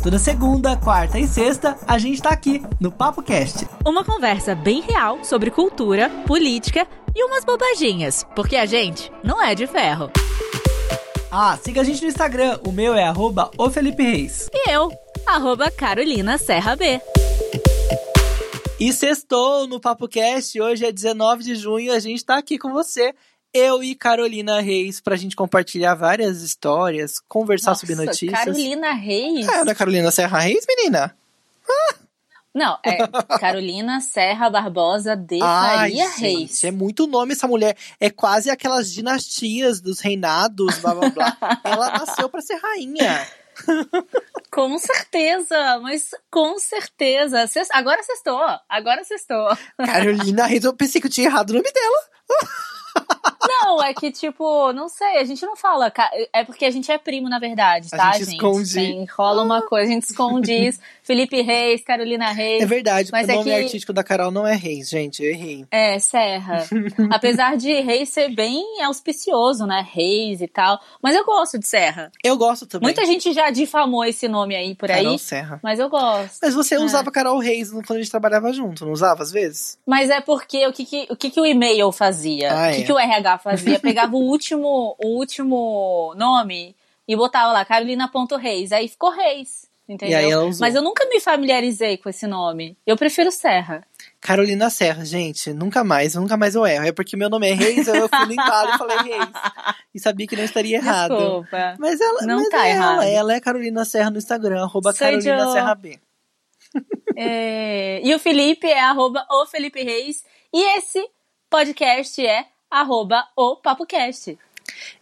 Toda segunda, quarta e sexta, a gente tá aqui no Papo Cast. Uma conversa bem real sobre cultura, política e umas bobaginhas, porque a gente não é de ferro. Ah, siga a gente no Instagram, o meu é arroba o Felipe Reis. E eu, arroba Carolina Serra B. E sextou no Papo Cast, hoje é 19 de junho, a gente tá aqui com você eu e Carolina Reis pra gente compartilhar várias histórias, conversar Nossa, sobre notícias. Carolina Reis? É, é Carolina Serra Reis, menina? Não, é Carolina Serra Barbosa de Ai, Faria gente, Reis. É muito nome essa mulher. É quase aquelas dinastias dos reinados, blá blá blá. Ela nasceu pra ser rainha. Com certeza, mas com certeza. Agora sextou, agora sextou. Carolina Reis, eu pensei que eu tinha errado o nome dela. Não, é que tipo, não sei, a gente não fala. É porque a gente é primo, na verdade, A tá, gente gente? esconde. Tem- rola uma coisa, a gente esconde isso. Felipe Reis, Carolina Reis. É verdade, Mas o é nome que- artístico da Carol não é Reis, gente, eu errei. É, Serra. Apesar de Reis ser bem auspicioso, né? Reis e tal. Mas eu gosto de Serra. Eu gosto também. Muita gente já difamou esse nome aí por Carol aí. Serra. Mas eu gosto. Mas você É. usava Carol Reis quando a gente trabalhava junto, não usava às vezes? Mas é porque o que, que, o, que, que o e-mail fazia? Ah, o que, é. que o RH fazia? Pegava o último, o último nome e botava lá, Carolina.reis. Aí ficou Reis. Entendeu? Mas eu nunca me familiarizei com esse nome. Eu prefiro Serra. Carolina Serra, gente, nunca mais, nunca mais eu erro. É porque meu nome é Reis, eu fui limpado e falei Reis. E sabia que não estaria errado. Desculpa. Mas ela Não mas tá é errado. ela, ela é Carolina Serra no Instagram, arroba Carolina eu. Serra B. É, E o Felipe é arroba o Felipe Reis. E esse podcast é arroba o PapoCast.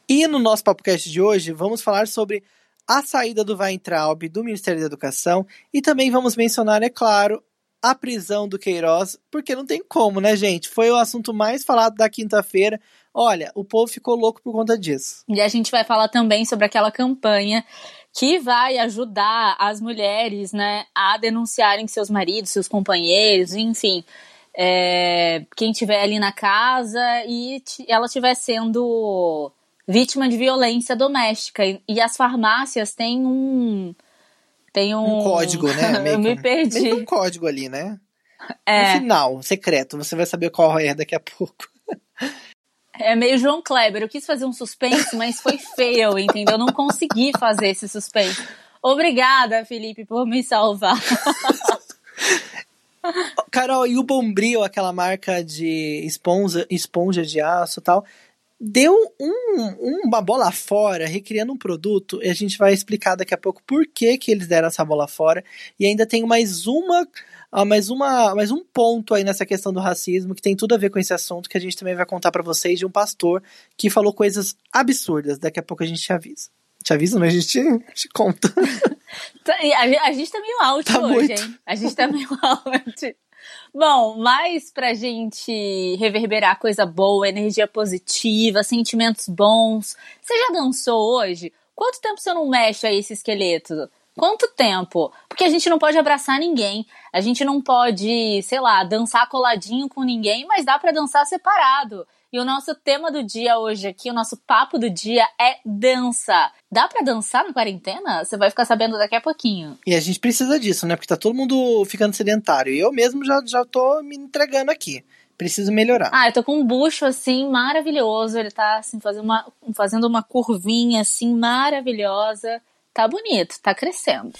E no nosso podcast de hoje, vamos falar sobre a saída do Weintraub do Ministério da Educação e também vamos mencionar, é claro, a prisão do Queiroz, porque não tem como, né, gente? Foi o assunto mais falado da quinta-feira. Olha, o povo ficou louco por conta disso. E a gente vai falar também sobre aquela campanha que vai ajudar as mulheres, né, a denunciarem seus maridos, seus companheiros, enfim, é, quem tiver ali na casa e ela estiver sendo vítima de violência doméstica. E, e as farmácias têm um tem um, Um código, né? Meio Eu me perdi. Que um código ali, né? É. No final, secreto. Você vai saber qual é daqui a pouco. É meio João Kleber. Eu quis fazer um suspense, mas foi feio, entendeu? Eu não consegui fazer esse suspense. Obrigada, Felipe, por me salvar. Carol, e o Bombril, aquela marca de esponja, esponja de aço e tal, deu um- uma bola fora, recriando um produto, e a gente vai explicar daqui a pouco por que, que eles deram essa bola fora. E ainda tem mais uma. ah, mais, uma, mais um ponto aí nessa questão do racismo que tem tudo a ver com esse assunto que a gente também vai contar pra vocês de um pastor que falou coisas absurdas. Daqui a pouco a gente te avisa. Te avisa, mas a gente te conta. Tá- A, a gente tá meio out Tá hoje, muito. hein? A gente tá meio out. Bom, mas pra gente reverberar coisa boa, energia positiva, sentimentos bons. Você já dançou hoje? Quanto tempo você não mexe aí esse esqueleto? Quanto tempo? Porque a gente não pode abraçar ninguém, a gente não pode, sei lá, dançar coladinho com ninguém, mas dá pra dançar separado. E o nosso tema do dia hoje aqui, o nosso papo do dia é dança. Dá pra dançar na quarentena? Você vai ficar sabendo daqui a pouquinho. E a gente precisa disso, né? Porque tá todo mundo ficando sedentário. E eu mesmo já, já tô me entregando aqui. Preciso melhorar. Ah, eu tô com um bucho assim maravilhoso. Ele tá assim fazendo uma, fazendo uma curvinha assim maravilhosa. Tá bonito, tá crescendo.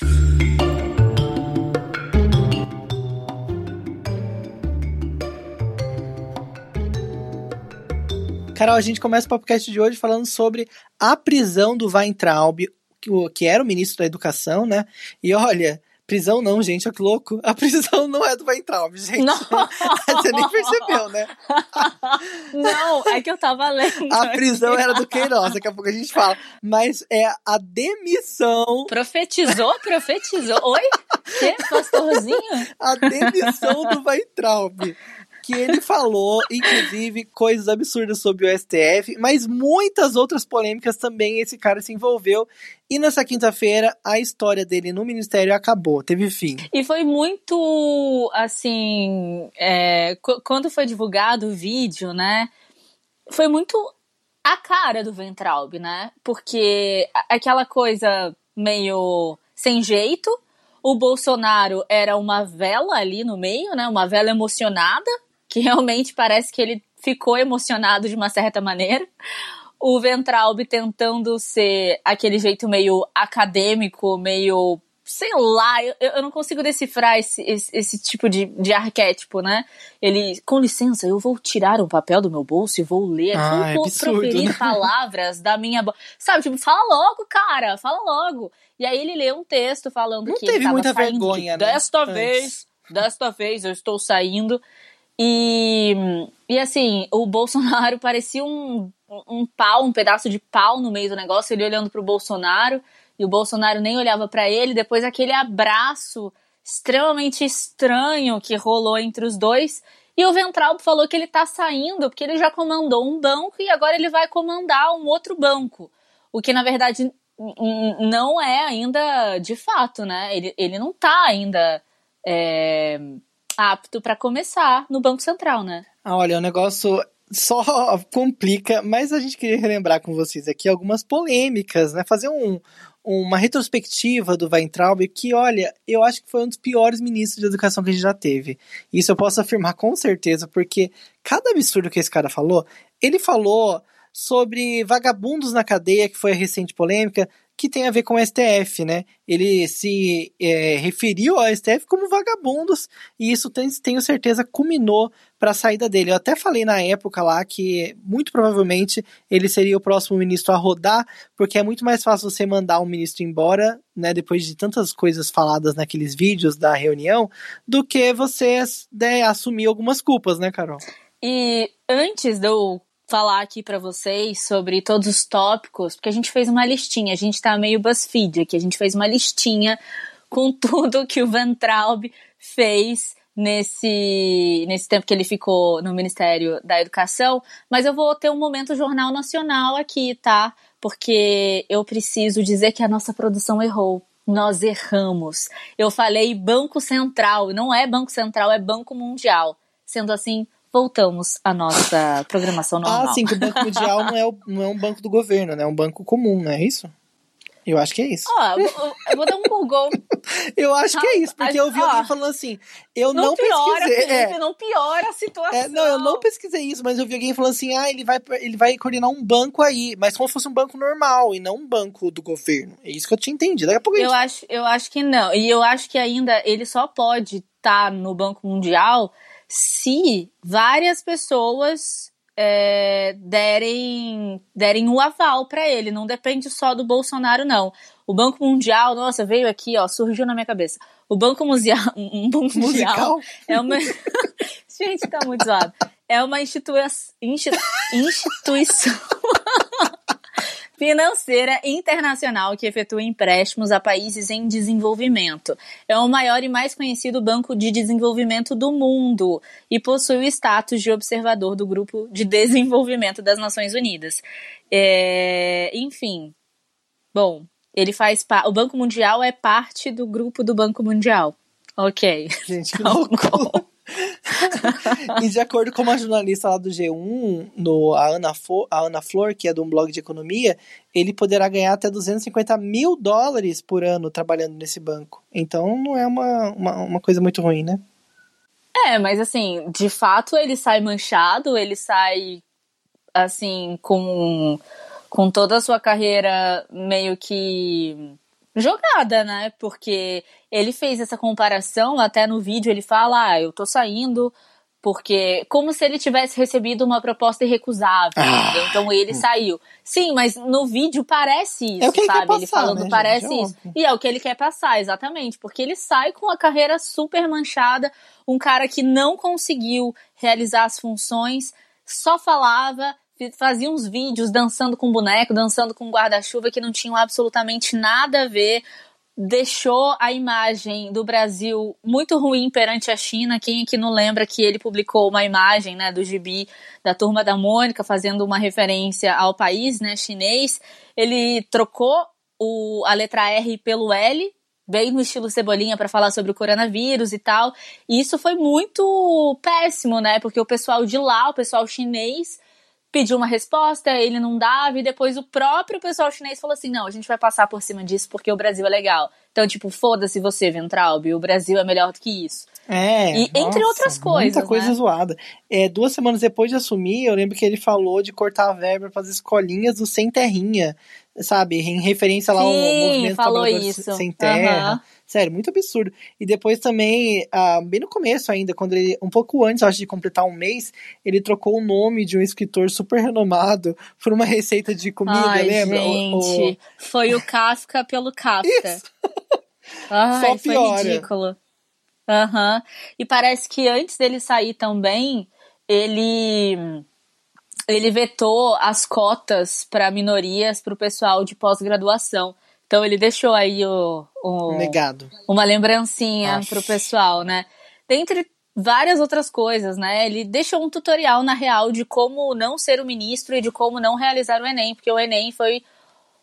Carol, a gente começa o podcast de hoje falando sobre a prisão do Weintraub, que, era o ministro da Educação, né? E olha, prisão não, gente, olha que louco. A prisão não é do Weintraub, gente. Não. Você nem percebeu, né? Não, é que eu tava lendo. A prisão era do Queiroz, daqui a pouco a gente fala. Mas é a demissão, Profetizou, profetizou. Oi? Que? Pastorzinho? a demissão do Weintraub. Que ele falou, inclusive, coisas absurdas sobre o STF, mas muitas outras polêmicas também esse cara se envolveu. E nessa quinta-feira, a história dele no ministério acabou, teve fim. E foi muito, assim, é, qu- quando foi divulgado o vídeo, né? Foi muito a cara do Ventralb, né? Porque aquela coisa meio sem jeito, O Bolsonaro era uma vela ali no meio, né? Uma vela emocionada, que realmente parece que ele ficou emocionado de uma certa maneira. O Ventralbe tentando ser aquele jeito meio acadêmico, meio sei lá, eu, eu não consigo decifrar esse, esse, esse, tipo de, de arquétipo, né? Ele, com licença, eu vou tirar um papel do meu bolso e vou ler, ah, é vou absurdo, proferir né? palavras da minha. Sabe, tipo, fala logo, cara, fala logo. E aí ele lê um texto falando Não que ele teve muita vergonha, de, né, Desta antes. vez, desta vez eu estou saindo. E, e assim, o Bolsonaro parecia um, um pau, um pedaço de pau no meio do negócio, ele olhando pro Bolsonaro e o Bolsonaro nem olhava para ele. Depois aquele abraço extremamente estranho que rolou entre os dois. E o Ventralbo falou que ele tá saindo porque ele já comandou um banco e agora ele vai comandar um outro banco. O que na verdade não é ainda de fato, né? Ele, ele não tá ainda é, apto para começar no Banco Central, né? Ah, olha, o negócio só complica, mas a gente queria relembrar com vocês aqui algumas polêmicas, né? Fazer um, uma retrospectiva do Weintraub, que, olha, eu acho que foi um dos piores ministros de educação que a gente já teve. Isso eu posso afirmar com certeza, porque cada absurdo que esse cara falou, ele falou sobre vagabundos na cadeia, que foi a recente polêmica, que tem a ver com o STF, né? Ele se é, referiu ao STF como vagabundos, e isso tenho certeza culminou para a saída dele. Eu até falei na época lá que muito provavelmente ele seria o próximo ministro a rodar, porque é muito mais fácil você mandar um ministro embora, né, depois de tantas coisas faladas naqueles vídeos da reunião, do que você né, assumir algumas culpas, né, Carol? E antes de eu falar aqui pra vocês sobre todos os tópicos, porque a gente fez uma listinha, a gente tá meio BuzzFeed aqui, a gente fez uma listinha com tudo que o Van Traub fez nesse, nesse tempo que ele ficou no Ministério da Educação, mas eu vou ter um momento Jornal Nacional aqui, tá? Porque eu preciso dizer que a nossa produção errou. Nós erramos. Eu falei Banco Central, não é Banco Central, é Banco Mundial. Sendo assim, voltamos à nossa programação normal. Ah, sim, que o Banco Mundial não é, o- não é um banco do governo, né? É um banco comum, não é isso? Eu acho que é isso. Ó, eu, vou- eu vou dar um Google. Eu acho que é isso, porque eu vi alguém falando assim, eu Não, não, piora, pesquisei. Felipe, é, não piora a situação. É, não, eu não pesquisei isso, mas eu vi alguém falando assim, ah, ele vai, ele vai coordenar um banco aí, mas como se fosse um banco normal e não um banco do governo. É isso que eu tinha entendido. Daqui a pouco Eu gente... acho, eu acho que não. E eu acho que ainda ele só pode estar no Banco Mundial se várias pessoas é, derem, derem o aval para ele. Não depende só do Bolsonaro, não. O Banco Mundial, nossa, veio aqui, ó, surgiu na minha cabeça. O Banco Mundial, um Banco Mundial é uma. Gente, tá muito zoado. É uma institui... institu- instituição financeira internacional que efetua empréstimos a países em desenvolvimento. É o maior e mais conhecido banco de desenvolvimento do mundo e possui o status de observador do Grupo de Desenvolvimento das Nações Unidas. É, Enfim, bom, ele faz o Banco Mundial é parte do grupo do Banco Mundial. Ok. Gente, que loucura. e de acordo com uma jornalista lá do G1, no, a, Ana Fo, a Ana Flor, que é de um blog de economia, ele poderá ganhar até 250 mil dólares por ano trabalhando nesse banco. Então não é uma, uma, uma coisa muito ruim, né? É, mas assim, de fato ele sai manchado, ele sai assim com com toda a sua carreira meio que jogada, né? Porque ele fez essa comparação, até no vídeo ele fala: "Ah, eu tô saindo porque como se ele tivesse recebido uma proposta irrecusável, Ah. entendeu? então ele saiu. Sim, mas no vídeo parece isso, É o que ele sabe? ele passar, falando né, gente? parece É isso. E é o que ele quer passar, exatamente, porque ele sai com a carreira super manchada, um cara que não conseguiu realizar as funções, só falava, fazia uns vídeos dançando com boneco, dançando com guarda-chuva que não tinham absolutamente nada a ver. Deixou a imagem do Brasil muito ruim perante a China. Quem aqui não lembra que ele publicou uma imagem né, do gibi da turma da Mônica, fazendo uma referência ao país né, chinês? Ele trocou o, a letra R pelo L, bem no estilo Cebolinha, para falar sobre o coronavírus e tal. E isso foi muito péssimo, né? Porque o pessoal de lá, o pessoal chinês, pediu uma resposta, ele não dava, e depois o próprio pessoal chinês falou assim: não, a gente vai passar por cima disso porque o Brasil é legal. Então, tipo, foda-se você, Ventralb, o Brasil é melhor do que isso. É. E nossa, entre outras coisas. Muita coisa né? zoada. É, duas semanas depois de assumir, eu lembro que ele falou de cortar a verba para as escolinhas do Sem Terrinha, sabe? Em referência lá ao Sim, movimento falou isso. Sem Terra. Aham. Sério, muito absurdo. E depois também, ah, bem no começo ainda, quando ele, um pouco antes, acho, de completar um mês, ele trocou o nome de um escritor super renomado por uma receita de comida, Ai, lembra? O- gente, o- foi o Kafka pelo Kafka. Isso. Ai, Só foi piora. ridículo. Aham. E parece que antes dele sair também, ele ele vetou as cotas para minorias para o pessoal de pós-graduação. Então ele deixou aí o, o- legado. uma lembrancinha Aff. pro pessoal, né? Dentre várias outras coisas, né? Ele deixou um tutorial na real de como não ser o ministro e de como não realizar o Enem, porque o Enem foi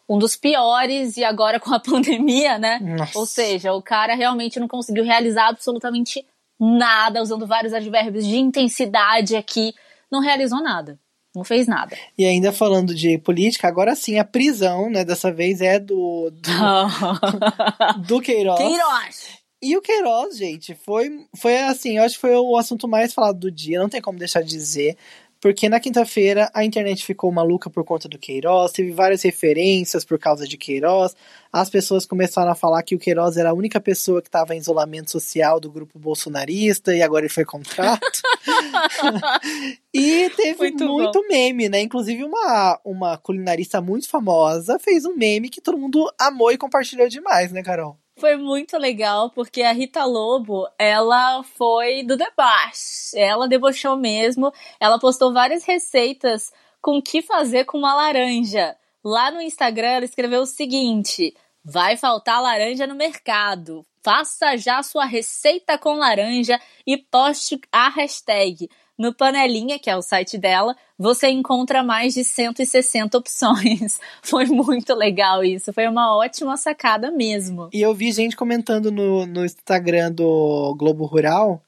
um dos piores e agora com a pandemia, né? Nossa. Ou seja, o cara realmente não conseguiu realizar absolutamente nada, usando vários advérbios de intensidade aqui, não realizou nada. Não fez nada. E ainda falando de política, agora sim, a prisão, né, dessa vez é do, do, do Queiroz. Queiroz! E o Queiroz, gente, foi, foi assim, eu acho que foi o assunto mais falado do dia, não tem como deixar de dizer. Porque na quinta-feira a internet ficou maluca por conta do Queiroz, teve várias referências por causa de Queiroz. As pessoas começaram a falar que o Queiroz era a única pessoa que estava em isolamento social do grupo bolsonarista e agora ele foi contrato. e teve Muito muito, meme, né? Inclusive uma, uma culinarista muito famosa fez um meme que todo mundo amou e compartilhou demais, né, Carol? Foi muito legal, porque a Rita Lobo, ela foi do deboche. Ela debochou mesmo. Ela postou várias receitas com o que fazer com uma laranja. Lá no Instagram, ela escreveu o seguinte: vai faltar laranja no mercado. Faça já sua receita com laranja e poste a hashtag. No Panelinha, que é o site dela, você encontra mais de 160 opções. Foi muito legal isso. Foi uma ótima sacada mesmo. E eu vi gente comentando no, no Instagram do Globo Rural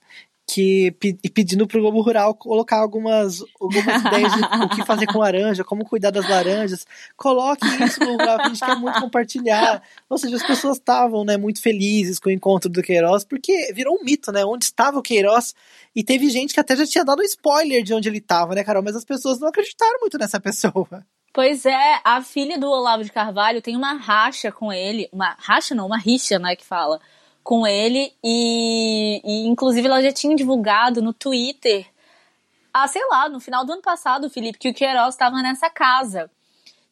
que e pedindo pro Globo Rural colocar algumas, algumas ideias de o que fazer com laranja, como cuidar das laranjas. Coloque isso no Rural, que a gente quer muito compartilhar. Ou seja, as pessoas estavam né, muito felizes com o encontro do Queiroz, porque virou um mito, né? Onde estava o Queiroz? E teve gente que até já tinha dado spoiler de onde ele estava, né, Carol? Mas as pessoas não acreditaram muito nessa pessoa. Pois é, a filha do Olavo de Carvalho tem uma racha com ele, uma racha não, uma rixa, né, que fala, com ele, e, e inclusive ela já tinha divulgado no Twitter, ah, sei lá, no final do ano passado, Felipe, que o Queiroz estava nessa casa.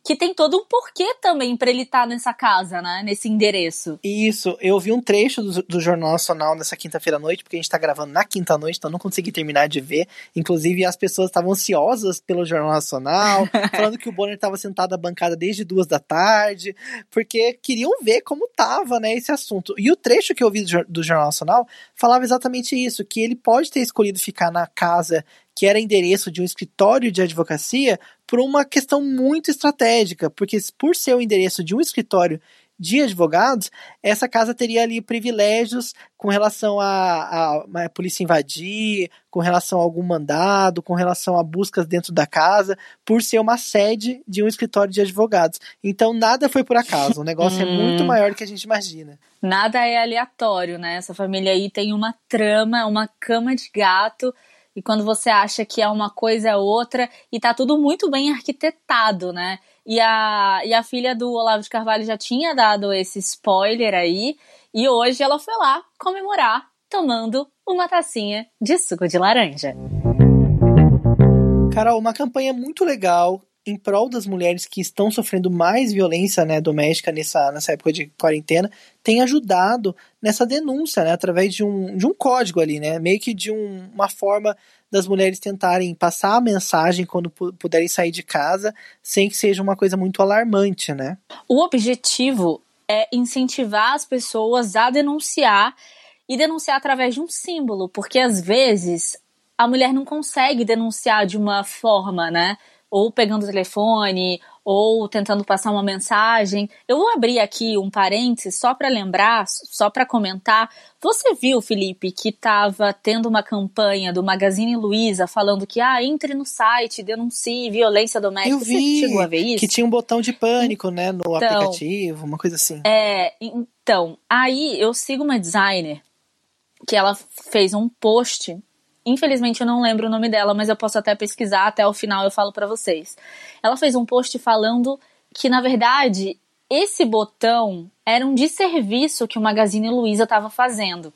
Que tem todo um porquê também pra ele estar nessa casa, né, nesse endereço. Isso, eu vi um trecho do, do Jornal Nacional nessa quinta-feira à noite, porque a gente tá gravando na quinta noite, então eu não consegui terminar de ver. Inclusive, as pessoas estavam ansiosas pelo Jornal Nacional, falando que o Bonner estava sentado à bancada desde duas da tarde, porque queriam ver como tava, né, esse assunto. E o trecho que eu vi do, do Jornal Nacional falava exatamente isso, que ele pode ter escolhido ficar na casa que era endereço de um escritório de advocacia por uma questão muito estratégica, porque por ser o endereço de um escritório de advogados, essa casa teria ali privilégios com relação a, a, a polícia invadir, com relação a algum mandado, com relação a buscas dentro da casa, por ser uma sede de um escritório de advogados. Então nada foi por acaso, o negócio é muito maior do que a gente imagina. Nada é aleatório, né? Essa família aí tem uma trama, uma cama de gato, e quando você acha que é uma coisa é outra, e tá tudo muito bem arquitetado, né? E a, e a filha do Olavo de Carvalho já tinha dado esse spoiler aí, e hoje ela foi lá comemorar tomando uma tacinha de suco de laranja. Carol, uma campanha muito legal em prol das mulheres que estão sofrendo mais violência né, doméstica nessa, nessa época de quarentena, tem ajudado nessa denúncia, né, através de um, de um código ali, né, meio que de um, uma forma das mulheres tentarem passar a mensagem quando pu- puderem sair de casa, sem que seja uma coisa muito alarmante, né? O objetivo é incentivar as pessoas a denunciar e denunciar através de um símbolo, porque às vezes a mulher não consegue denunciar de uma forma, né? Ou pegando o telefone, ou tentando passar uma mensagem. Eu vou abrir aqui um parênteses só para lembrar, só para comentar. Você viu, Felipe, que estava tendo uma campanha do Magazine Luiza falando que ah, entre no site, denuncie violência doméstica. Eu vi Você chegou a ver isso? que tinha um botão de pânico, né, no Então, aplicativo, uma coisa assim. É, então, aí eu sigo uma designer que ela fez um post. Infelizmente eu não lembro o nome dela, mas eu posso até pesquisar, até o final eu falo pra vocês. Ela fez um post falando que, na verdade, esse botão era um desserviço que o Magazine Luiza estava fazendo.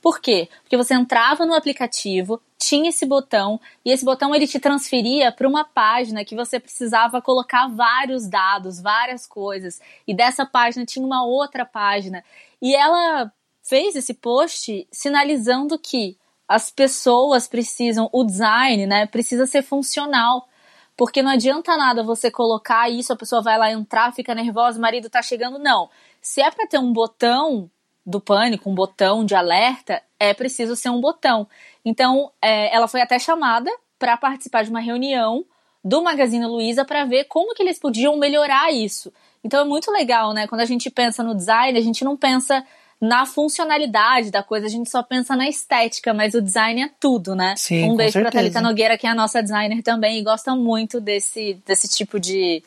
Por quê? Porque você entrava no aplicativo, tinha esse botão, e esse botão ele te transferia para uma página que você precisava colocar vários dados, várias coisas. E dessa página tinha uma outra página. E ela fez esse post sinalizando que as pessoas precisam, o design, né, precisa ser funcional. Porque não adianta nada você colocar isso, a pessoa vai lá entrar, fica nervosa, o marido tá chegando. Não. Se é para ter um botão do pânico, um botão de alerta, é preciso ser um botão. Então, é, ela foi até chamada para participar de uma reunião do Magazine Luiza para ver como que eles podiam melhorar isso. Então é muito legal, né? Quando a gente pensa no design, a gente não pensa na funcionalidade da coisa, a gente só pensa na estética, mas o design é tudo, né? Sim, um beijo pra certeza. Thalita Nogueira, que é a nossa designer também, e gosta muito desse, desse tipo de,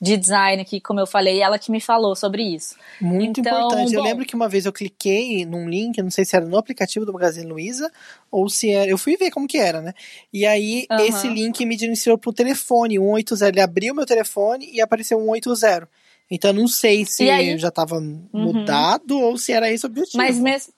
de design que, como eu falei, ela que me falou sobre isso. Muito Então, importante. Eu bom. lembro que uma vez eu cliquei num link, não sei se era no aplicativo do Magazine Luiza ou se era. Eu fui ver como que era, né? E aí esse link me direcionou pro telefone, 180. Ele abriu meu telefone e apareceu 180. Então eu não sei se E aí? Uhum. já mudado ou se era esse o objetivo. Mas, mes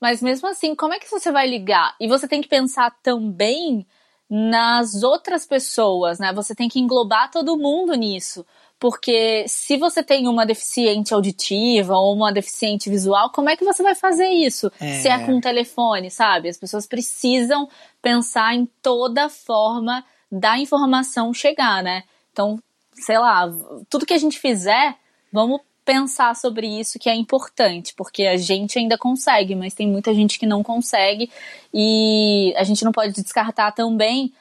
mas mesmo assim, como é que você vai ligar? E você tem que pensar também nas outras pessoas, né? Você tem que englobar todo mundo nisso. Porque se você tem uma deficiente auditiva ou uma deficiente visual, como é que você vai fazer isso? É. Se é com um telefone, sabe? As pessoas precisam pensar em toda forma da informação chegar, né? Então, sei lá, tudo que a gente fizer, vamos pensar sobre isso que é importante, porque a gente ainda consegue, mas tem muita gente que não consegue e a gente não pode descartar também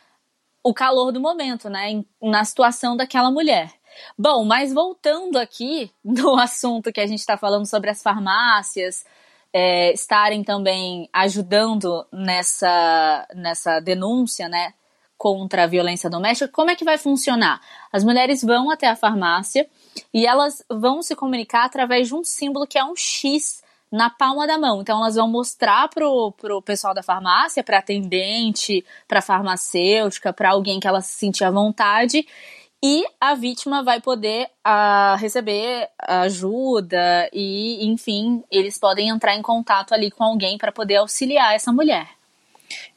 o calor do momento, né, na situação daquela mulher. Bom, mas voltando aqui no assunto que a gente está falando sobre as farmácias é, estarem também ajudando nessa, nessa denúncia, né, contra a violência doméstica, como é que vai funcionar? As mulheres vão até a farmácia e elas vão se comunicar através de um símbolo que é um X na palma da mão. Então elas vão mostrar pro, pro pessoal da farmácia, para atendente, para farmacêutica, para alguém que ela se sentir à vontade. E a vítima vai poder ah, receber ajuda e, enfim, eles podem entrar em contato ali com alguém para poder auxiliar essa mulher.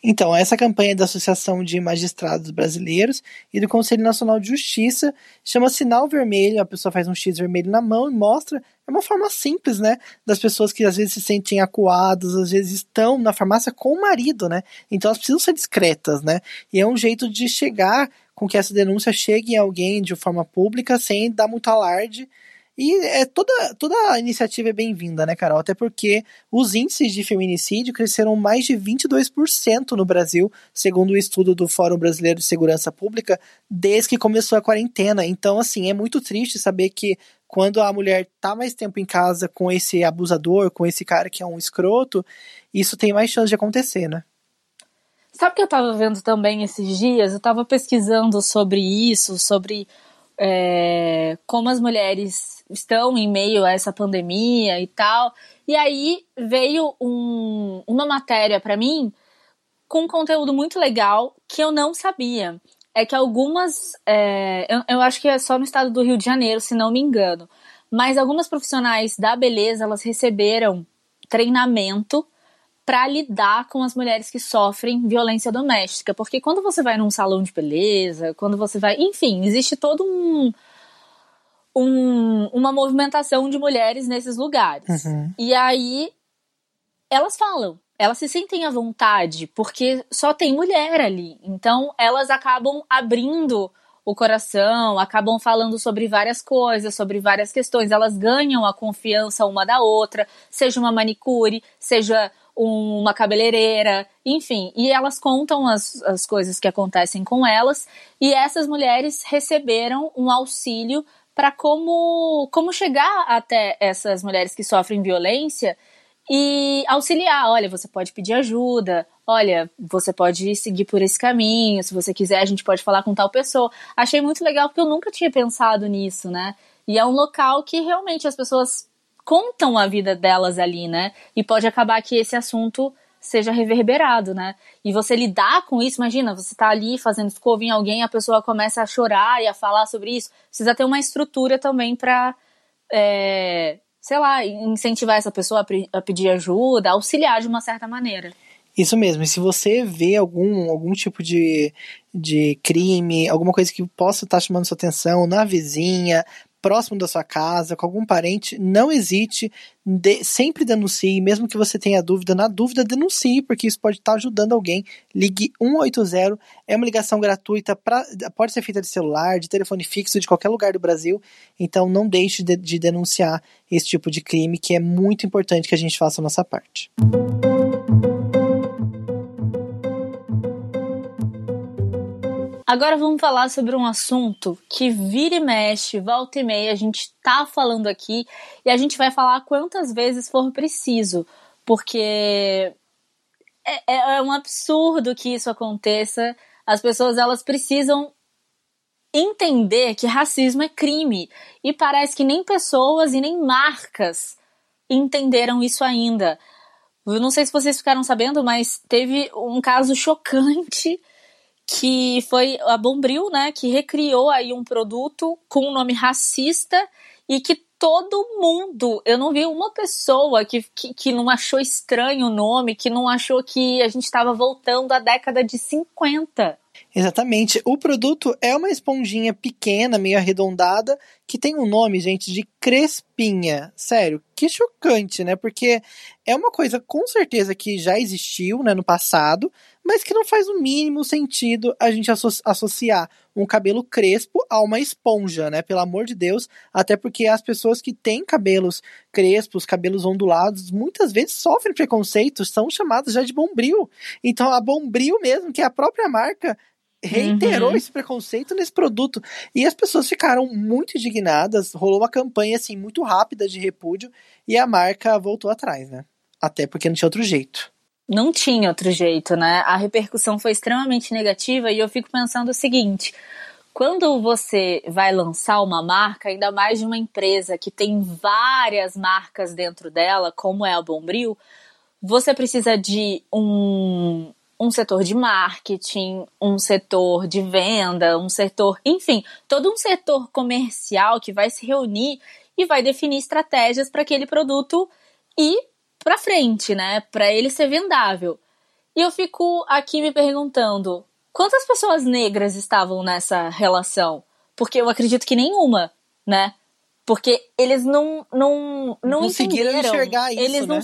Então, essa campanha da Associação de Magistrados Brasileiros e do Conselho Nacional de Justiça chama Sinal Vermelho. A pessoa faz um X vermelho na mão e mostra. É uma forma simples, né? Das pessoas que às vezes se sentem acuadas, às vezes estão na farmácia com o marido, né? Então elas precisam ser discretas, né? E é um jeito de chegar com que essa denúncia chegue em alguém de forma pública sem dar muito alarde. E é toda, toda a iniciativa é bem-vinda, né, Carol? Até porque os índices de feminicídio cresceram mais de 22% no Brasil, segundo o estudo do Fórum Brasileiro de Segurança Pública, desde que começou a quarentena. Então, assim, é muito triste saber que quando a mulher tá mais tempo em casa com esse abusador, com esse cara que é um escroto, isso tem mais chance de acontecer, né? Sabe o que eu tava vendo também esses dias? Eu tava pesquisando sobre isso, sobre é, como as mulheres estão em meio a essa pandemia e tal. E aí veio um- uma matéria pra mim com um conteúdo muito legal que eu não sabia. É que algumas. é, eu, eu acho que é só no estado do Rio de Janeiro, se não me engano. Mas algumas profissionais da beleza elas receberam treinamento para lidar com as mulheres que sofrem violência doméstica. Porque quando você vai num salão de beleza, quando você vai. Enfim, existe todo um. Um- uma movimentação de mulheres nesses lugares. Uhum. E aí elas falam, elas se sentem à vontade, porque só tem mulher ali. Então elas acabam abrindo o coração, acabam falando sobre várias coisas, sobre várias questões. Elas ganham a confiança uma da outra, seja uma manicure, seja uma cabeleireira, enfim. E elas contam as, as coisas que acontecem com elas, e essas mulheres receberam um auxílio para como, como chegar até essas mulheres que sofrem violência e auxiliar. Olha, você pode pedir ajuda, olha, você pode seguir por esse caminho, se você quiser, a gente pode falar com tal pessoa. Achei muito legal porque eu nunca tinha pensado nisso, né? E é um local que realmente as pessoas contam a vida delas ali, né? E pode acabar que esse assunto seja reverberado, né? E você lidar com isso, imagina, você tá ali fazendo escova em alguém, a pessoa começa a chorar e a falar sobre isso. Precisa ter uma estrutura também para, é, sei lá, incentivar essa pessoa a, pedir ajuda, auxiliar de uma certa maneira. Isso mesmo, e se você vê algum, algum tipo de, de crime, alguma coisa que possa estar chamando sua atenção na vizinha, próximo da sua casa, com algum parente, não hesite, de, sempre denuncie, mesmo que você tenha dúvida, na dúvida denuncie, porque isso pode estar ajudando alguém. Ligue 180, é uma ligação gratuita, pra, pode ser feita de celular, de telefone fixo, de qualquer lugar do Brasil, então não deixe de, de denunciar esse tipo de crime, que é muito importante que a gente faça a nossa parte. Agora vamos falar sobre um assunto que vira e mexe, volta e meia, a gente tá falando aqui e a gente vai falar quantas vezes for preciso, porque é, é, é um absurdo que isso aconteça. As pessoas elas precisam entender que racismo é crime e parece que nem pessoas e nem marcas entenderam isso ainda. Eu não sei se vocês ficaram sabendo, mas teve um caso chocante que foi a Bombril, né, que recriou aí um produto com um nome racista e que todo mundo, eu não vi uma pessoa que, que, que não achou estranho o nome, que não achou que a gente estava voltando à década de 50. Exatamente. O produto é uma esponjinha pequena, meio arredondada, que tem um nome, gente, de crespinha. Sério, que chocante, né? Porque é uma coisa com certeza que já existiu né, no passado, mas que não faz o mínimo sentido a gente associar um cabelo crespo a uma esponja, né? Pelo amor de Deus. Até porque as pessoas que têm cabelos crespos, cabelos ondulados, muitas vezes sofrem preconceitos, são chamadas já de bombril. Então a bombril mesmo, que é a própria marca, reiterou uhum. esse preconceito nesse produto. E as pessoas ficaram muito indignadas, rolou uma campanha assim muito rápida de repúdio e a marca voltou atrás, né? Até porque não tinha outro jeito. Não tinha outro jeito, né? A repercussão foi extremamente negativa e eu fico pensando o seguinte: quando você vai lançar uma marca, ainda mais de uma empresa que tem várias marcas dentro dela, como é a Bombril, você precisa de um, um setor de marketing, um setor de venda, um setor, enfim, todo um setor comercial que vai se reunir e vai definir estratégias para aquele produto ir para frente, né? Para ele ser vendável. E eu fico aqui me perguntando, quantas pessoas negras estavam nessa relação? Porque eu acredito que nenhuma, né? Porque eles não não não, não conseguiram enxergar isso, eles né? não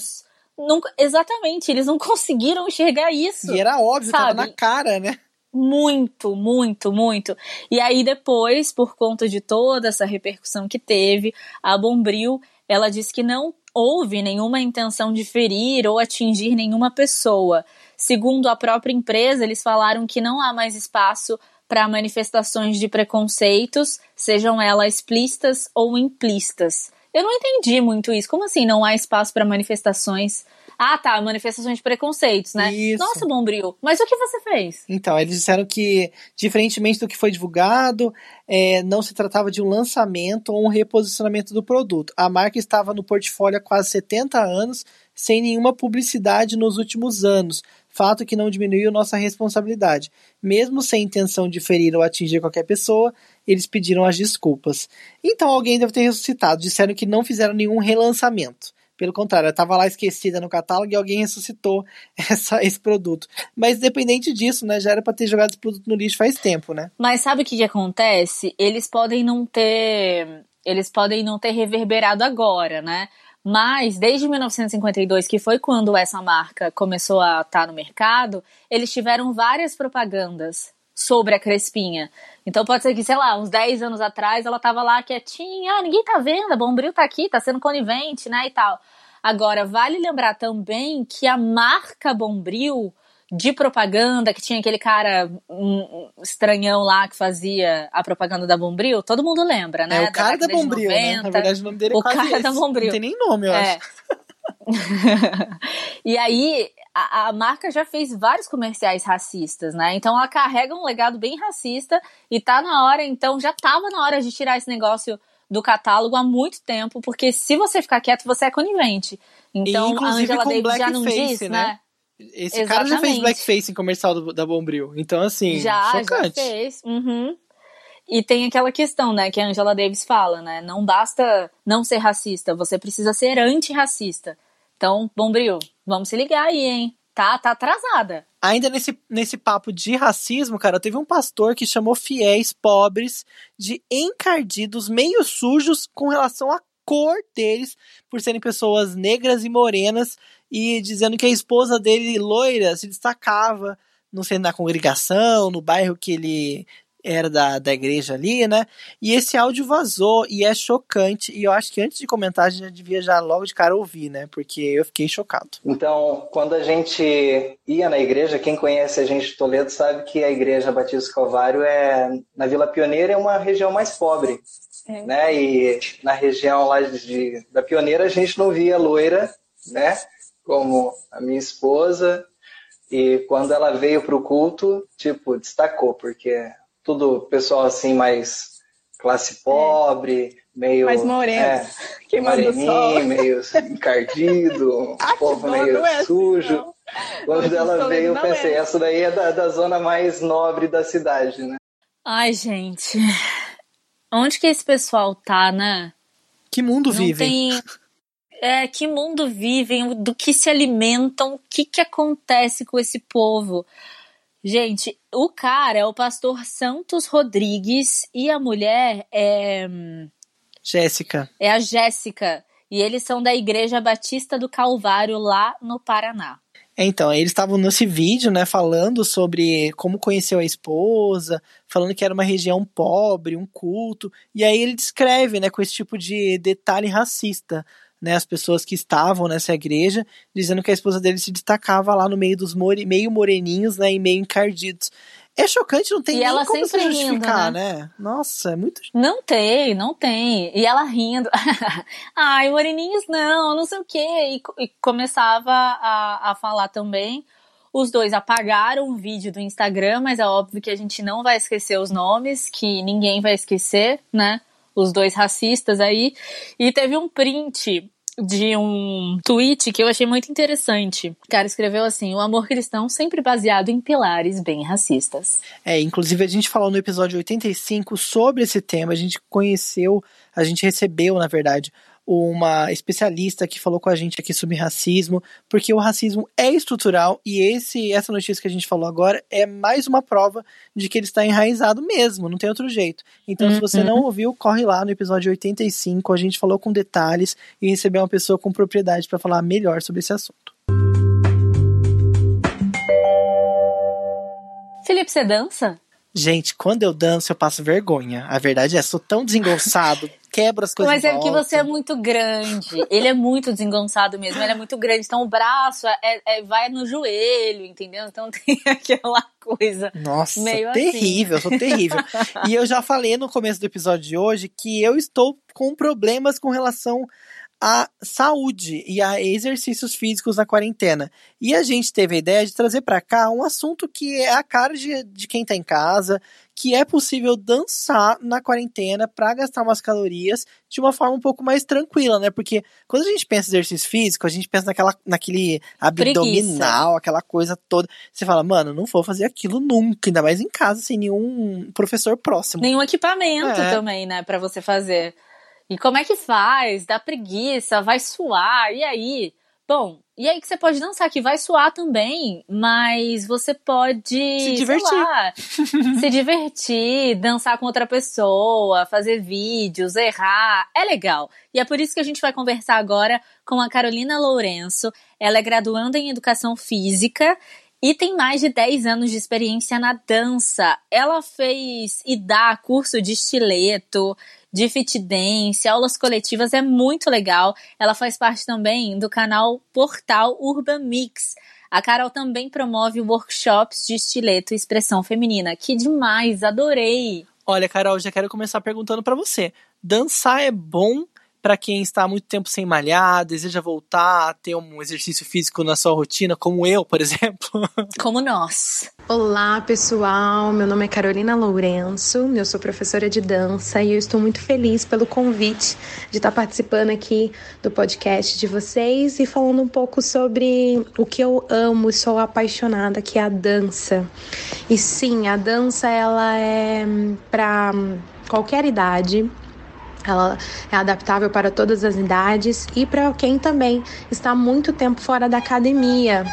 Nunca, exatamente, eles não conseguiram enxergar isso. E era óbvio, sabe? tava na cara, né? Muito, muito, muito. E aí depois, por conta de toda essa repercussão que teve, a Bombril, ela disse que não houve nenhuma intenção de ferir ou atingir nenhuma pessoa. Segundo a própria empresa, eles falaram que não há mais espaço para manifestações de preconceitos, sejam elas explícitas ou implícitas. Eu não entendi muito isso. Como assim não há espaço para manifestações? Ah, tá, manifestações de preconceitos, né? Isso. Nossa, Bombril, mas o que você fez? Então, eles disseram que, diferentemente do que foi divulgado, é, não se tratava de um lançamento ou um reposicionamento do produto. A marca estava no portfólio há quase 70 anos, sem nenhuma publicidade nos últimos anos, fato que não diminuiu nossa responsabilidade. Mesmo sem intenção de ferir ou atingir qualquer pessoa, eles pediram as desculpas. Então alguém deve ter ressuscitado, disseram que não fizeram nenhum relançamento. Pelo contrário, estava lá esquecida no catálogo e alguém ressuscitou essa, esse produto. Mas independente disso, né, já era para ter jogado esse produto no lixo faz tempo, né? Mas sabe o que, que acontece? Eles podem não ter, eles podem não ter reverberado agora, né? Mas desde 1952, que foi quando essa marca começou a estar no mercado, eles tiveram várias propagandas sobre a Crespinha. Então pode ser que, sei lá, uns 10 anos atrás ela tava lá quietinha, ah, ninguém tá vendo, a Bombril tá aqui, tá sendo conivente, né, e tal. Agora, vale lembrar também que a marca Bombril de propaganda, que tinha aquele cara um, estranhão lá que fazia a propaganda da Bombril, todo mundo lembra, né? É o cara da, da Bombril, né? Na verdade, o nome dele é o cara esse. da Bombril. Não tem nem nome, eu é. acho. e aí, a, a, marca já fez vários comerciais racistas, né? Então ela carrega um legado bem racista e tá na hora, então já tava na hora de tirar esse negócio do catálogo há muito tempo, porque se você ficar quieto, você é conivente. Então e, a Angela Davis já não face, disse, né? né? Esse Exatamente. cara já fez blackface em comercial do, da Bombril. Então, assim, já, chocante. Já fez. Uhum. E tem aquela questão, né, que a Angela Davis fala, né? Não basta não ser racista, você precisa ser antirracista. Então, Bombril, vamos se ligar aí, hein? Tá, tá atrasada. Ainda nesse, nesse papo de racismo, cara, teve um pastor que chamou fiéis pobres de encardidos, meio sujos com relação à cor deles, por serem pessoas negras e morenas, e dizendo que a esposa dele, loira, se destacava no centro da congregação, no bairro que ele era da, da igreja ali, né? E esse áudio vazou e é chocante. E eu acho que antes de comentar, a gente já devia já logo de cara ouvir, né? Porque eu fiquei chocado. Então, quando a gente ia na igreja, quem conhece a gente de Toledo sabe que a igreja Batista Calvário é na Vila Pioneira é uma região mais pobre. É. Né? E na região lá de, da Pioneira a gente não via loira, né? Como a minha esposa. E quando ela veio para o culto, tipo, destacou, porque tudo pessoal assim mais classe pobre, é. meio mais moreno, é, moreninho, meio encardido, um povo meio é assim, sujo. Não. Quando ela veio, eu pensei, é. essa daí é da, da zona mais nobre da cidade, né? Ai, gente. Onde que esse pessoal tá, né? Que mundo vivem? Tem... É, que mundo vivem, do que se alimentam, o que que acontece com esse povo? Gente, o cara é o pastor Santos Rodrigues e a mulher é. Jéssica. É a Jéssica. E eles são da Igreja Batista do Calvário, lá no Paraná. Então, eles estavam nesse vídeo, né, falando sobre como conheceu a esposa, falando que era uma região pobre, um culto, e aí ele descreve, né, com esse tipo de detalhe racista né, as pessoas que estavam nessa igreja, dizendo que a esposa dele se destacava lá no meio dos more, meio moreninhos, né, e meio encardidos. É chocante, não tem e nem ela como se justificar, rindo, né? né? Nossa, é muito. Não tem, não tem. E ela rindo. Ai, moreninhos não, não sei o quê. E, e começava a, a falar também. Os dois apagaram o vídeo do Instagram, mas é óbvio que a gente não vai esquecer os nomes, que ninguém vai esquecer, né? Os dois racistas aí. E teve um print de um tweet que eu achei muito interessante. O cara escreveu assim: o amor cristão sempre baseado em pilares bem racistas. É, inclusive a gente falou no episódio 85 sobre esse tema, a gente conheceu, a gente recebeu, na verdade, uma especialista que falou com a gente aqui sobre racismo, porque o racismo é estrutural e esse essa notícia que a gente falou agora é mais uma prova de que ele está enraizado mesmo, não tem outro jeito. Então, uhum. se você não uhum. ouviu, corre lá no episódio 85, a gente falou com detalhes e recebeu uma pessoa com propriedade para falar melhor sobre esse assunto. Felipe, você dança? Gente, quando eu danço, eu passo vergonha. A verdade é, sou tão desengonçado, quebro as coisas. Mas é porque você é muito grande. Ele é muito desengonçado mesmo, ele é muito grande. Então o braço é, é, vai no joelho, entendeu? Então tem aquela coisa. Nossa, meio terrível, assim. sou terrível. e eu já falei no começo do episódio de hoje que eu estou com problemas com relação a saúde e a exercícios físicos na quarentena. E a gente teve a ideia de trazer para cá um assunto que é a cara de, de quem está em casa, que é possível dançar na quarentena para gastar umas calorias de uma forma um pouco mais tranquila, né? Porque quando a gente pensa em exercício físico, a gente pensa naquela, naquele abdominal, Preguiça. aquela coisa toda. Você fala, mano, não vou fazer aquilo nunca, ainda mais em casa, sem nenhum professor próximo. Nenhum equipamento é. também, né, para você fazer. E como é que faz? Dá preguiça, vai suar, e aí? Bom, e aí que você pode dançar, que vai suar também, mas você pode se divertir, lá, se divertir, dançar com outra pessoa, fazer vídeos, errar, é legal. E é por isso que a gente vai conversar agora com a Carolina Lourenço. Ela é graduanda em Educação Física e tem mais de 10 anos de experiência na dança. Ela fez e dá curso de estileto de fit dance, aulas coletivas, é muito legal. Ela faz parte também do canal Portal Urban Mix. A Carol também promove workshops de estileto e expressão feminina. Que demais, adorei! Olha, Carol, já quero começar perguntando para você. Dançar é bom para quem está há muito tempo sem malhar, deseja voltar a ter um exercício físico na sua rotina, como eu, por exemplo? Como nós. Olá, pessoal. Meu nome é Carolina Lourenço, eu sou professora de dança e eu estou muito feliz pelo convite de estar participando aqui do podcast de vocês e falando um pouco sobre o que eu amo e sou apaixonada, que é a dança. E sim, a dança ela é para qualquer idade ela é adaptável para todas as idades e para quem também está muito tempo fora da academia.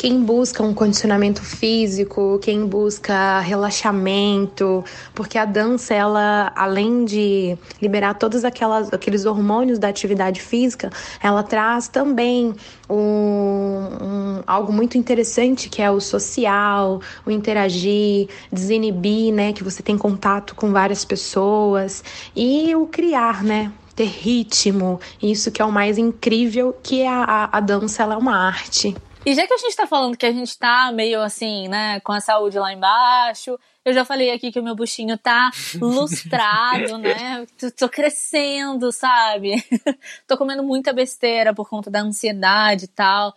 Quem busca um condicionamento físico, quem busca relaxamento, porque a dança, ela, além de liberar todos aquelas, aqueles hormônios da atividade física, ela traz também um, um, algo muito interessante que é o social, o interagir, desinibir, né? Que você tem contato com várias pessoas e o criar, né? ter ritmo, isso que é o mais incrível, que a, a, a dança ela é uma arte. E já que a gente tá falando que a gente tá meio assim, né, com a saúde lá embaixo, eu já falei aqui que o meu buchinho tá lustrado, né? Tô crescendo, sabe? Tô comendo muita besteira por conta da ansiedade e tal.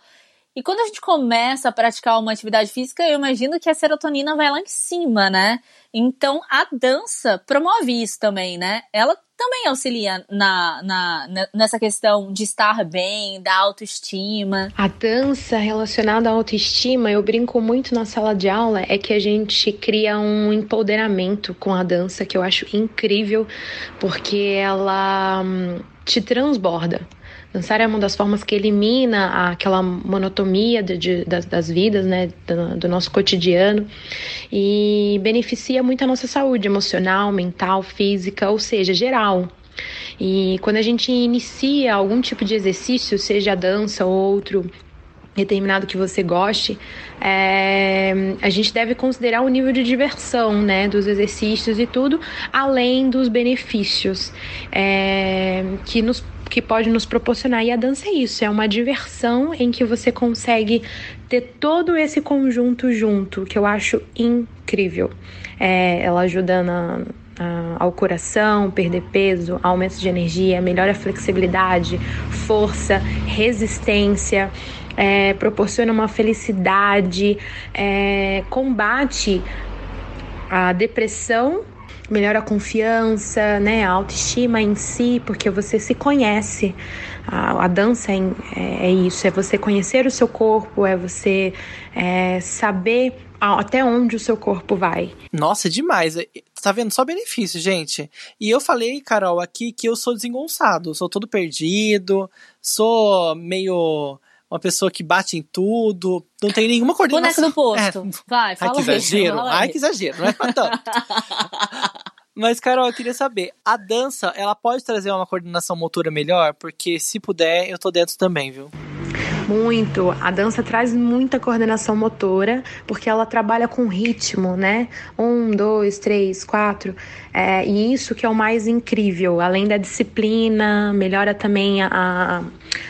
E quando a gente começa a praticar uma atividade física, eu imagino que a serotonina vai lá em cima, né? Então a dança promove isso também, né? Ela também auxilia na, na, nessa questão de estar bem, da autoestima. A dança relacionada à autoestima, eu brinco muito na sala de aula, é que a gente cria um empoderamento com a dança que eu acho incrível, porque ela hum, te transborda. Dançar é uma das formas que elimina aquela monotonia de, de, das, das, vidas, né, do, do, nosso cotidiano e beneficia muito a nossa saúde emocional, mental, física, ou seja, geral. E quando a gente inicia algum tipo de exercício, seja dança ou outro determinado que você goste, é, a gente deve considerar o nível de diversão, né, dos exercícios e tudo, além dos benefícios é, que nos que pode nos proporcionar. E a dança é isso, é uma diversão em que você consegue ter todo esse conjunto junto, que eu acho incrível. É, ela ajuda na, ao coração, perder peso, aumento de energia, melhora a flexibilidade, força, resistência. É, proporciona uma felicidade, é, combate a depressão melhora a confiança, né, a autoestima em si, porque você se conhece. A, a dança é, é, isso, é você conhecer o seu corpo, é você é, saber até onde o seu corpo vai. Nossa, demais. Tá vendo? Só benefício, gente. E eu falei, Carol, aqui que eu sou desengonçado, sou todo perdido, sou meio uma pessoa que bate em tudo, não tem nenhuma coordenação. Boneco do posto. É. Vai, fala Ai, que exagero. Ai, que exagero. Não é pra tanto. Mas, Carol, eu queria saber, a dança, ela pode trazer uma coordenação motora melhor? Porque se puder, eu tô dentro também, viu? Muito. A dança traz muita coordenação motora, porque ela trabalha com ritmo, né? Um, dois, três, quatro. É, e isso que é o mais incrível. Além da disciplina, melhora também a,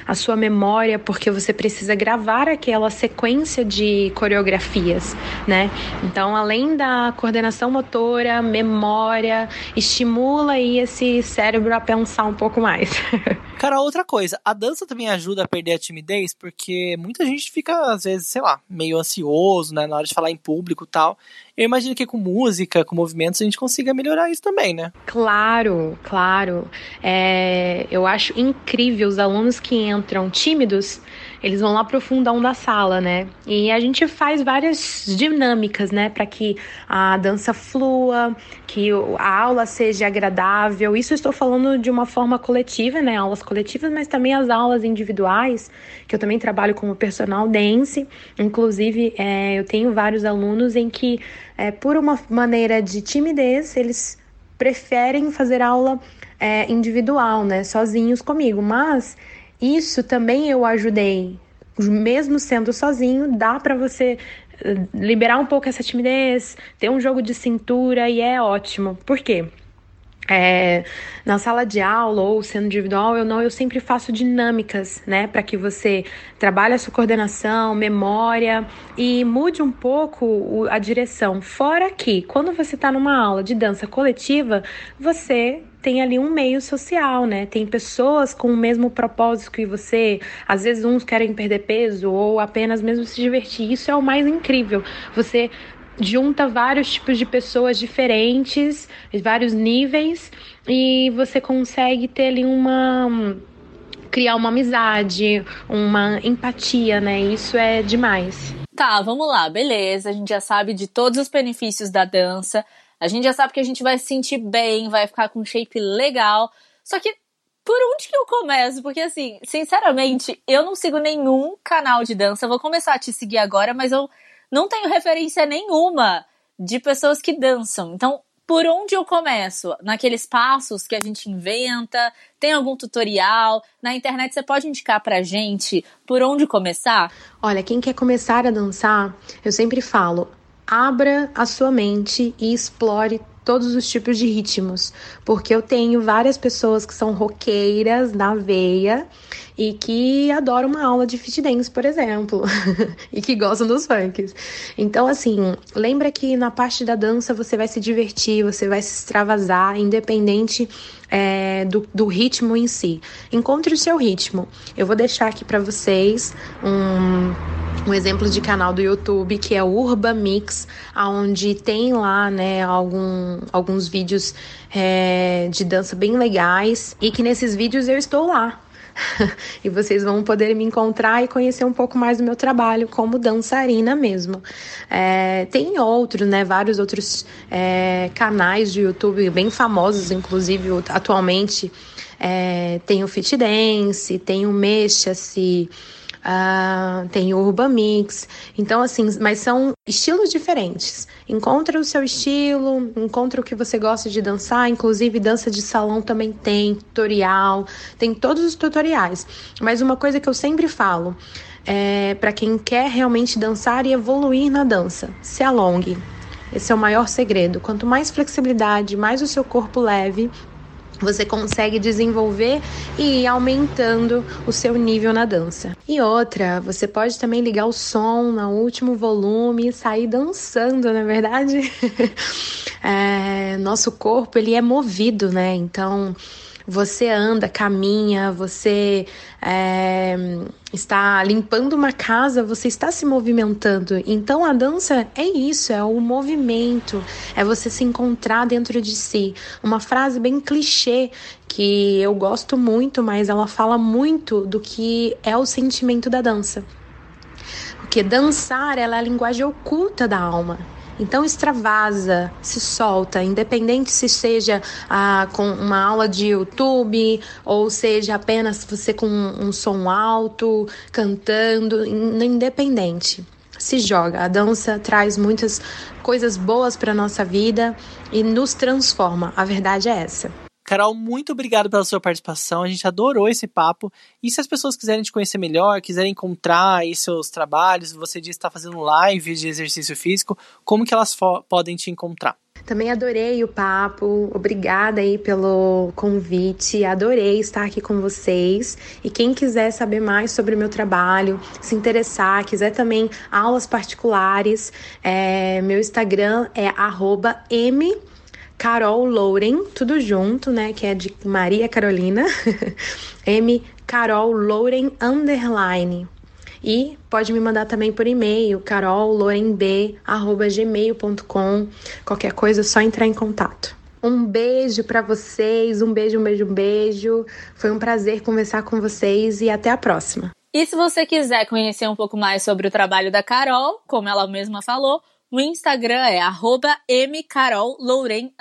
a sua memória, porque você precisa gravar aquela sequência de coreografias, né? Então, além da coordenação motora, memória, estimula aí esse cérebro a pensar um pouco mais. Cara, outra coisa, a dança também ajuda a perder a timidez, porque muita gente fica, às vezes, sei lá, meio ansioso, né, na hora de falar em público e tal. Eu imagino que com música, com movimentos, a gente consiga melhorar isso também, né? Claro, claro. É, eu acho incrível os alunos que entram tímidos eles vão lá pro fundão da sala, né? E a gente faz várias dinâmicas, né, para que a dança flua, que a aula seja agradável. Isso estou falando de uma forma coletiva, né, aulas coletivas, mas também as aulas individuais, que eu também trabalho como personal dance. Inclusive, é, eu tenho vários alunos em que, é, por uma maneira de timidez, eles preferem fazer aula é, individual, né, sozinhos comigo, mas isso também eu ajudei, mesmo sendo sozinho, dá para você eh, liberar um pouco essa timidez, ter um jogo de cintura e é ótimo. Por quê? é, na sala de aula ou sendo individual, eu não, eu sempre faço dinâmicas, né, para que você trabalhe a sua coordenação, memória e mude um pouco a direção. Fora que, quando você está numa aula de dança coletiva, você tem ali um meio social, né? Tem pessoas com o mesmo propósito que você. Às vezes uns querem perder peso ou apenas mesmo se divertir. Isso é o mais incrível. Você junta vários tipos de pessoas diferentes, vários níveis, e você consegue ter ali uma criar uma amizade, uma empatia, né? Isso é demais. Tá, vamos lá, beleza. A gente já sabe de todos os benefícios da dança. A gente já sabe que a gente vai se sentir bem, vai ficar com um shape legal. Só que por onde que eu começo? Porque assim, sinceramente, eu não sigo nenhum canal de dança. Eu vou começar a te seguir agora, mas eu não tenho referência nenhuma de pessoas que dançam. Então, por onde eu começo? Naqueles passos que a gente inventa? Tem algum tutorial? Na internet você pode indicar pra gente por onde começar? Olha, quem quer começar a dançar, eu sempre falo, abra a sua mente e explore todos os tipos de ritmos, porque eu tenho várias pessoas que são roqueiras na veia e que adoram uma aula de fit dance, por exemplo, e que gostam dos funks. Então, assim, lembra que na parte da dança você vai se divertir, você vai se extravasar, independente é, do, do ritmo em si. Encontre o seu ritmo. Eu vou deixar aqui para vocês um um exemplo de canal do YouTube que é o Urba Mix, onde tem lá, né, algum, alguns vídeos é, de dança bem legais e que nesses vídeos eu estou lá. e vocês vão poder me encontrar e conhecer um pouco mais do meu trabalho como dançarina mesmo. É, tem outros, né, vários outros é, canais de YouTube bem famosos, inclusive atualmente é, tem o Fit Dance, tem o Mexa-se, uh, tem o Urban Mix. Então, assim, mas são estilos diferentes. Encontra o seu estilo, encontra o que você gosta de dançar, inclusive dança de salão também tem, tutorial, tem todos os tutoriais. Mas uma coisa que eu sempre falo é para quem quer realmente dançar e evoluir na dança, se alongue. Esse é o maior segredo. Quanto mais flexibilidade, mais o seu corpo leve, você consegue desenvolver e ir aumentando o seu nível na dança. E outra, você pode também ligar o som no último volume e sair dançando, na é verdade. é, nosso corpo ele é movido, né? Então você anda, caminha, você é, está limpando uma casa, você está se movimentando. Então a dança é isso, é o movimento, é você se encontrar dentro de si. Uma frase bem clichê que eu gosto muito, mas ela fala muito do que é o sentimento da dança. Porque dançar ela é a linguagem oculta da alma. Então extravasa, se solta, independente se seja ah, com uma aula de YouTube ou seja apenas você com um, som alto, cantando, independente. Se joga. A dança traz muitas coisas boas para nossa vida e nos transforma. A verdade é essa. Carol, muito obrigado pela sua participação. A gente adorou esse papo. E se as pessoas quiserem te conhecer melhor, quiserem encontrar aí seus trabalhos, você disse que está fazendo live de exercício físico, como que elas podem te encontrar? Também adorei o papo, obrigada aí pelo convite, adorei estar aqui com vocês. E quem quiser saber mais sobre o meu trabalho, se interessar, quiser também aulas particulares, é, meu Instagram é m Carol Louren, tudo junto, né? Que é de Maria Carolina. M Carol Louren underline. E pode me mandar também por e-mail, carollourenb@gmail.com. Qualquer coisa é só entrar em contato. Um beijo para vocês, um beijo, um beijo, um beijo. Foi um prazer conversar com vocês e até a próxima. E se você quiser conhecer um pouco mais sobre o trabalho da Carol, como ela mesma falou, o Instagram é mcarolouren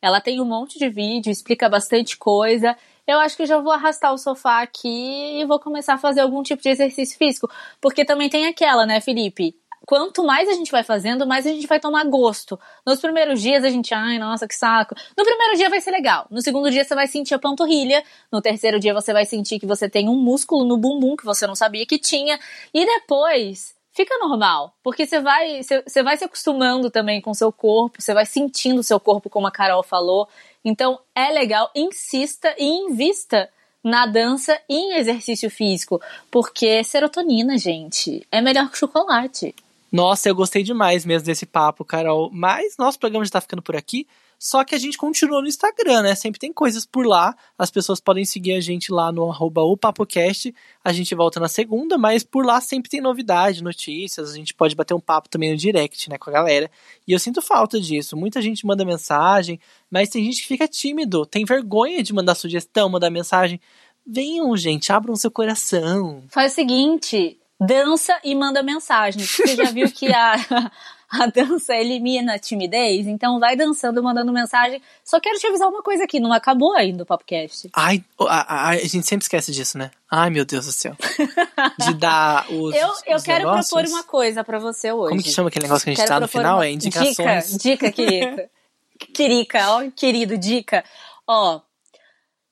Ela tem um monte de vídeo, explica bastante coisa. Eu acho que já vou arrastar o sofá aqui e vou começar a fazer algum tipo de exercício físico. Porque também tem aquela, né, Felipe? Quanto mais a gente vai fazendo, mais a gente vai tomar gosto. Nos primeiros dias a gente, ai, nossa, que saco. No primeiro dia vai ser legal. No segundo dia você vai sentir a panturrilha. No terceiro dia você vai sentir que você tem um músculo no bumbum que você não sabia que tinha. E depois fica normal. Porque você vai, você vai se acostumando também com o seu corpo, você vai sentindo o seu corpo, como a Carol falou. Então é legal, insista e invista na dança e em exercício físico. Porque serotonina, gente, é melhor que chocolate. Nossa, eu gostei demais mesmo desse papo, Carol. Mas nosso programa já tá ficando por aqui. Só que a gente continua no Instagram, né? Sempre tem coisas por lá. As pessoas podem seguir a gente lá no arroba opapocast. A gente volta na segunda, mas por lá sempre tem novidade, notícias. A gente pode bater um papo também no direct, né, com a galera. E eu sinto falta disso. Muita gente manda mensagem, mas tem gente que fica tímido, tem vergonha de mandar sugestão, mandar mensagem. Venham, gente, abram seu coração. Faz o seguinte, dança e manda mensagem. Você já viu que a, a dança elimina a timidez, então vai dançando, mandando mensagem. Só quero te avisar uma coisa aqui, não acabou ainda o podcast. Ai, a, a, a gente sempre esquece disso, né? Ai, meu Deus do céu. De dar os. Eu, eu os quero negócios. propor uma coisa pra você hoje. Como que chama aquele negócio que a gente Quero tá no final? uma- É indicações. Dica, dica, querica, ó, querido, dica. Ó,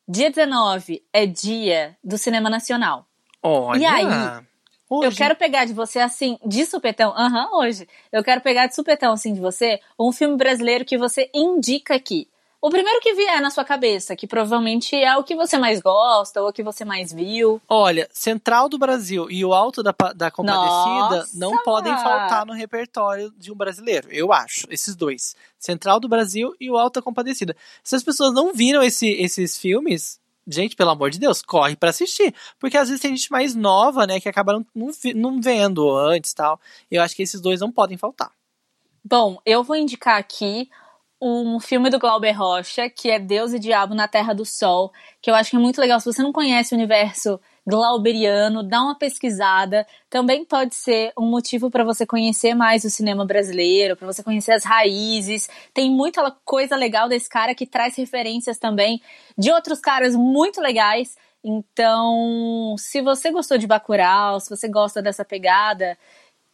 dia 19 é dia do cinema nacional. Olha. E aí? Hoje. Eu quero pegar de você, assim, de supetão. Aham, hoje. Eu quero pegar de supetão, assim, de você, um filme brasileiro que você indica aqui. O primeiro que vier na sua cabeça, que provavelmente é o que você mais gosta, ou o que você mais viu. Olha, Central do Brasil e o Alto da, da Compadecida Nossa! não podem faltar no repertório de um brasileiro, eu acho. Esses dois. Central do Brasil e o Alto da Compadecida. Se as pessoas não viram esse- esses filmes, gente, pelo amor de Deus, corre pra assistir. Porque às vezes tem gente mais nova, né, que acaba não, não vendo antes tal. Eu acho que esses dois não podem faltar. Bom, eu vou indicar aqui um filme do Glauber Rocha, que é Deus e Diabo na Terra do Sol, que eu acho que é muito legal. Se você não conhece o universo glauberiano, dá uma pesquisada. Também pode ser um motivo para você conhecer mais o cinema brasileiro, para você conhecer as raízes. Tem muita coisa legal desse cara que traz referências também de outros caras muito legais. Então, se você gostou de Bacurau, se você gosta dessa pegada,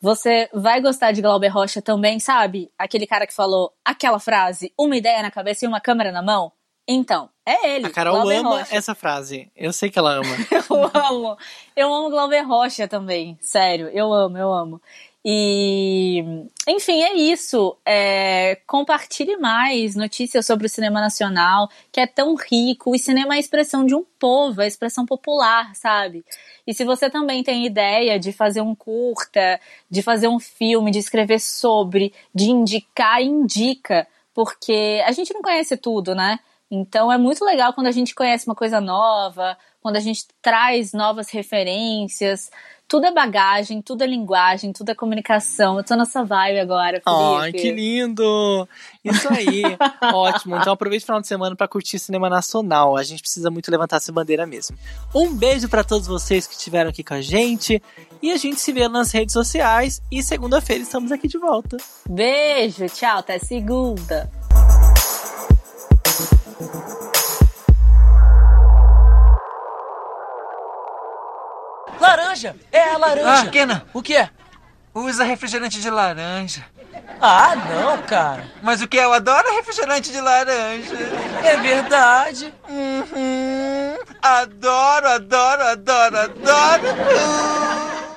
você vai gostar de Glauber Rocha também, sabe? Aquele cara que falou aquela frase, uma ideia na cabeça e uma câmera na mão. Então, é ele. A Carol Glauber ama Rocha. essa frase. Eu sei que ela ama. Eu amo. Eu amo Glauber Rocha também. Sério, eu amo, eu amo. E, enfim, é isso. É, compartilhe mais notícias sobre o cinema nacional, que é tão rico. O cinema é a expressão de um povo, é a expressão popular, sabe? E se você também tem ideia de fazer um curta, de fazer um filme, de escrever sobre, de indicar, indica. Porque a gente não conhece tudo, né? Então é muito legal quando a gente conhece uma coisa nova, quando a gente traz novas referências. Tudo é bagagem, tudo é linguagem, tudo é comunicação. Eu tô nessa vibe agora, Felipe. Ai, que lindo! Isso aí, ótimo. Então aproveite o final de semana para curtir cinema nacional. A gente precisa muito levantar essa bandeira mesmo. Um beijo para todos vocês que estiveram aqui com a gente. E a gente se vê nas redes sociais. E segunda-feira estamos aqui de volta. Beijo, tchau, até segunda. Laranja! É a laranja! Ah, Kena, O que é? usa refrigerante de laranja. Ah, não, cara! Mas o que eu adoro é refrigerante de laranja. É verdade! Uhum. Adoro, adoro, adoro, adoro.